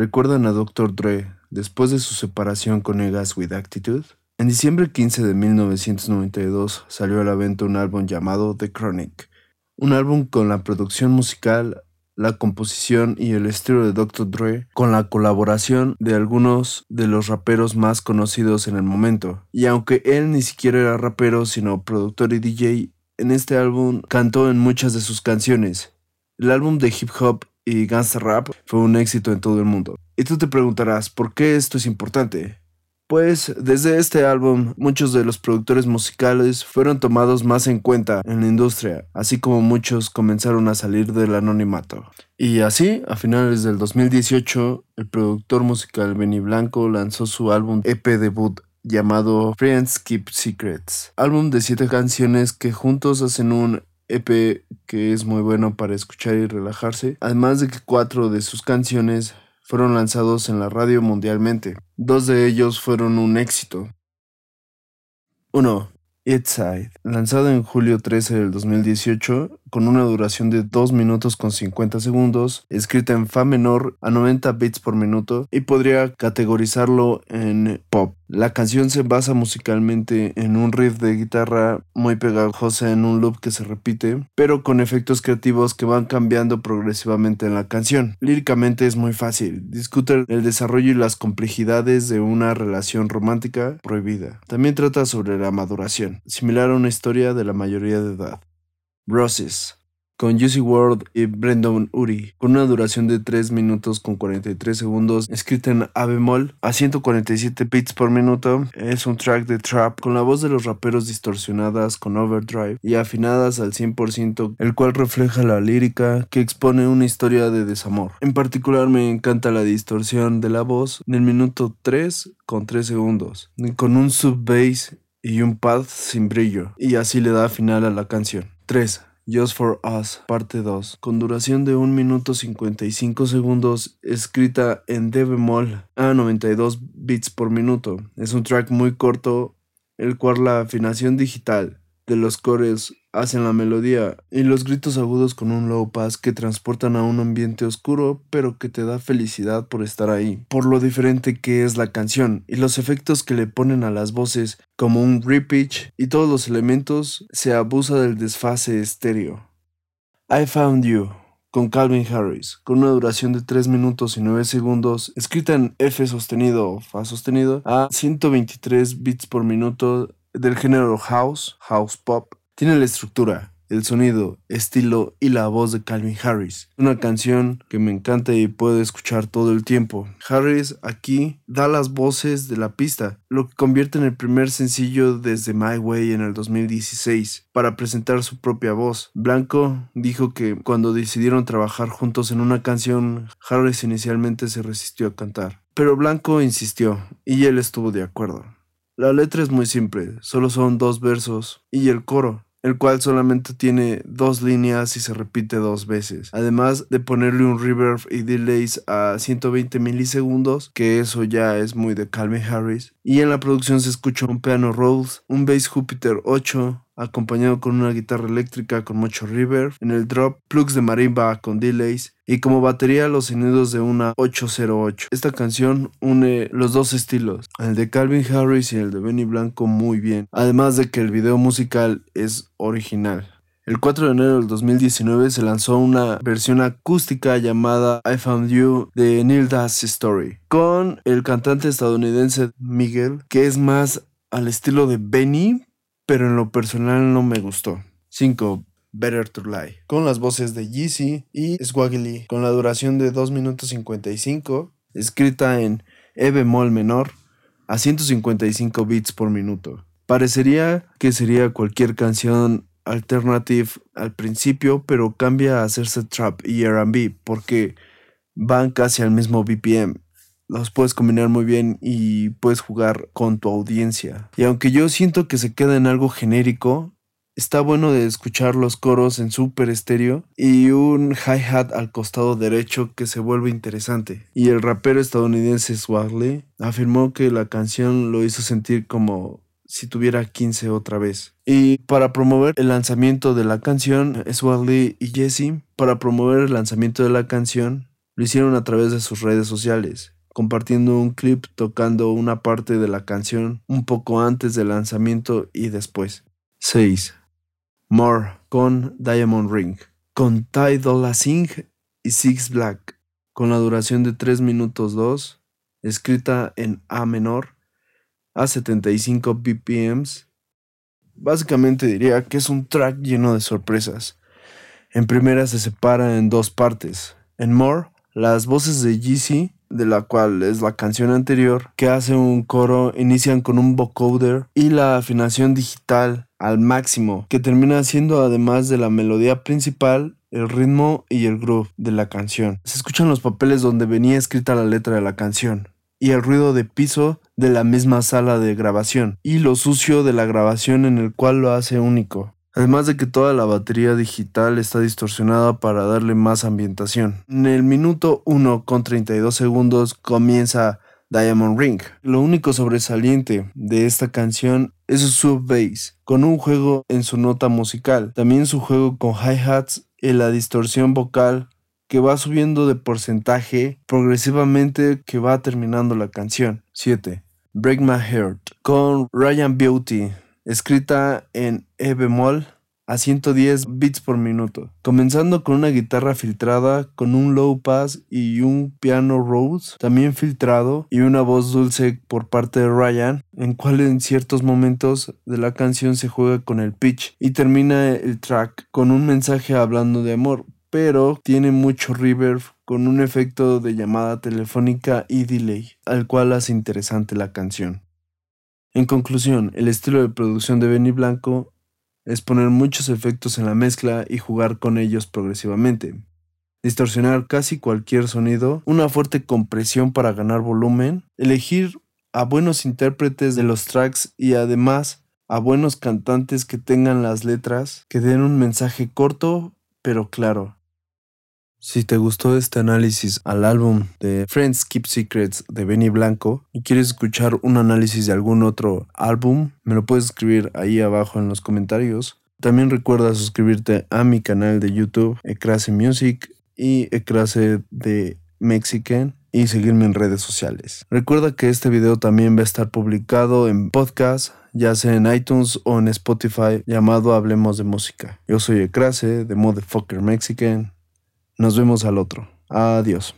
¿Recuerdan a Dr. Dre después de su separación con Egas with Attitude? En diciembre 15 de 1992 salió a la venta un álbum llamado The Chronic, un álbum con la producción musical, la composición y el estilo de Dr. Dre, con la colaboración de algunos de los raperos más conocidos en el momento. Y aunque él ni siquiera era rapero, sino productor y DJ, en este álbum cantó en muchas de sus canciones. El álbum de hip hop y gangsta rap fue un éxito en todo el mundo. Y tú te preguntarás, ¿por qué esto es importante? Pues desde este álbum muchos de los productores musicales fueron tomados más en cuenta en la industria, así como muchos comenzaron a salir del anonimato. Y así, a finales del 2018, el productor musical Benny Blanco lanzó su álbum EP debut llamado Friends Keep Secrets, álbum de siete canciones que juntos hacen un EP que es muy bueno para escuchar y relajarse, además de que cuatro de sus canciones fueron lanzados en la radio mundialmente. Dos de ellos fueron un éxito. 1. It's Side, lanzado en julio 13 del 2018, con una duración de 2 minutos con 50 segundos, escrita en Fa menor a 90 bits por minuto y podría categorizarlo en pop. La canción se basa musicalmente en un riff de guitarra muy pegajoso en un loop que se repite, pero con efectos creativos que van cambiando progresivamente en la canción. Líricamente es muy fácil, discute el desarrollo y las complejidades de una relación romántica prohibida. También trata sobre la maduración, similar a una historia de la mayoría de edad. Roses con Juicy World y Brendan Uri, con una duración de 3 minutos con 43 segundos, escrita en A bemol a 147 bits por minuto. Es un track de trap con la voz de los raperos distorsionadas con overdrive y afinadas al 100%, el cual refleja la lírica que expone una historia de desamor. En particular me encanta la distorsión de la voz en el minuto 3 con 3 segundos, con un sub bass y un pad sin brillo, y así le da final a la canción. 3. Just for Us, parte 2, con duración de 1 minuto 55 segundos, escrita en D bemol a 92 bits por minuto. Es un track muy corto, el cual la afinación digital de los cores hacen la melodía y los gritos agudos con un low pass que transportan a un ambiente oscuro pero que te da felicidad por estar ahí, por lo diferente que es la canción y los efectos que le ponen a las voces como un repitch y todos los elementos se abusa del desfase estéreo. I Found You con Calvin Harris, con una duración de 3 minutos y 9 segundos, escrita en F sostenido o Fa sostenido a 123 bits por minuto del género house, house pop, tiene la estructura, el sonido, estilo y la voz de Calvin Harris. Una canción que me encanta y puedo escuchar todo el tiempo. Harris aquí da las voces de la pista, lo que convierte en el primer sencillo desde My Way en el 2016 para presentar su propia voz. Blanco dijo que cuando decidieron trabajar juntos en una canción, Harris inicialmente se resistió a cantar. Pero Blanco insistió y él estuvo de acuerdo. La letra es muy simple, solo son dos versos y el coro, el cual solamente tiene dos líneas y se repite dos veces. Además de ponerle un reverb y delays a 120 milisegundos, que eso ya es muy de Calvin Harris. Y en la producción se escucha un piano Rolls, un bass Jupiter 8, acompañado con una guitarra eléctrica con mucho reverb, en el drop plugs de marimba con delays y como batería los sonidos de una 808. Esta canción une los dos estilos, el de Calvin Harris y el de Benny Blanco muy bien, además de que el video musical es original. El 4 de enero del 2019 se lanzó una versión acústica llamada I Found You de Neil Das Story con el cantante estadounidense Miguel, que es más al estilo de Benny, pero en lo personal no me gustó. 5. Better to Lie, con las voces de Yeezy y Swaggly, con la duración de 2 minutos 55, escrita en E bemol menor a 155 bits por minuto. Parecería que sería cualquier canción alternative al principio, pero cambia a hacerse trap y RB porque van casi al mismo BPM los puedes combinar muy bien y puedes jugar con tu audiencia. Y aunque yo siento que se queda en algo genérico, está bueno de escuchar los coros en super estéreo y un hi-hat al costado derecho que se vuelve interesante. Y el rapero estadounidense Swagley afirmó que la canción lo hizo sentir como si tuviera 15 otra vez. Y para promover el lanzamiento de la canción, Swagley y Jesse, para promover el lanzamiento de la canción, lo hicieron a través de sus redes sociales, compartiendo un clip tocando una parte de la canción un poco antes del lanzamiento y después. 6. More con Diamond Ring, con Ty Dolla Singh y Six Black, con la duración de 3 minutos 2, escrita en A menor, a 75 BPMs. Básicamente diría que es un track lleno de sorpresas. En primera se separa en dos partes. En More, las voces de Yeezy, de la cual es la canción anterior, que hace un coro, inician con un vocoder y la afinación digital al máximo, que termina siendo además de la melodía principal el ritmo y el groove de la canción. Se escuchan los papeles donde venía escrita la letra de la canción y el ruido de piso de la misma sala de grabación y lo sucio de la grabación en el cual lo hace único. Además de que toda la batería digital está distorsionada para darle más ambientación. En el minuto 1 con 32 segundos comienza Diamond Ring. Lo único sobresaliente de esta canción es su sub bass, con un juego en su nota musical, también su juego con hi-hats y la distorsión vocal que va subiendo de porcentaje progresivamente que va terminando la canción. 7. Break My Heart con Ryan Beauty escrita en E bemol a 110 bits por minuto, comenzando con una guitarra filtrada con un low pass y un piano Rose también filtrado y una voz dulce por parte de Ryan, en cual en ciertos momentos de la canción se juega con el pitch y termina el track con un mensaje hablando de amor, pero tiene mucho reverb con un efecto de llamada telefónica y delay, al cual hace interesante la canción. En conclusión, el estilo de producción de Benny Blanco es poner muchos efectos en la mezcla y jugar con ellos progresivamente. Distorsionar casi cualquier sonido, una fuerte compresión para ganar volumen, elegir a buenos intérpretes de los tracks y además a buenos cantantes que tengan las letras que den un mensaje corto pero claro. Si te gustó este análisis al álbum de Friends Keep Secrets de Benny Blanco y quieres escuchar un análisis de algún otro álbum, me lo puedes escribir ahí abajo en los comentarios. También recuerda suscribirte a mi canal de YouTube, Ecrase Music y Ecrase de Mexican y seguirme en redes sociales. Recuerda que este video también va a estar publicado en podcast, ya sea en iTunes o en Spotify, llamado Hablemos de Música. Yo soy Ecrase de Motherfucker Mexican. Nos vemos al otro. Adiós.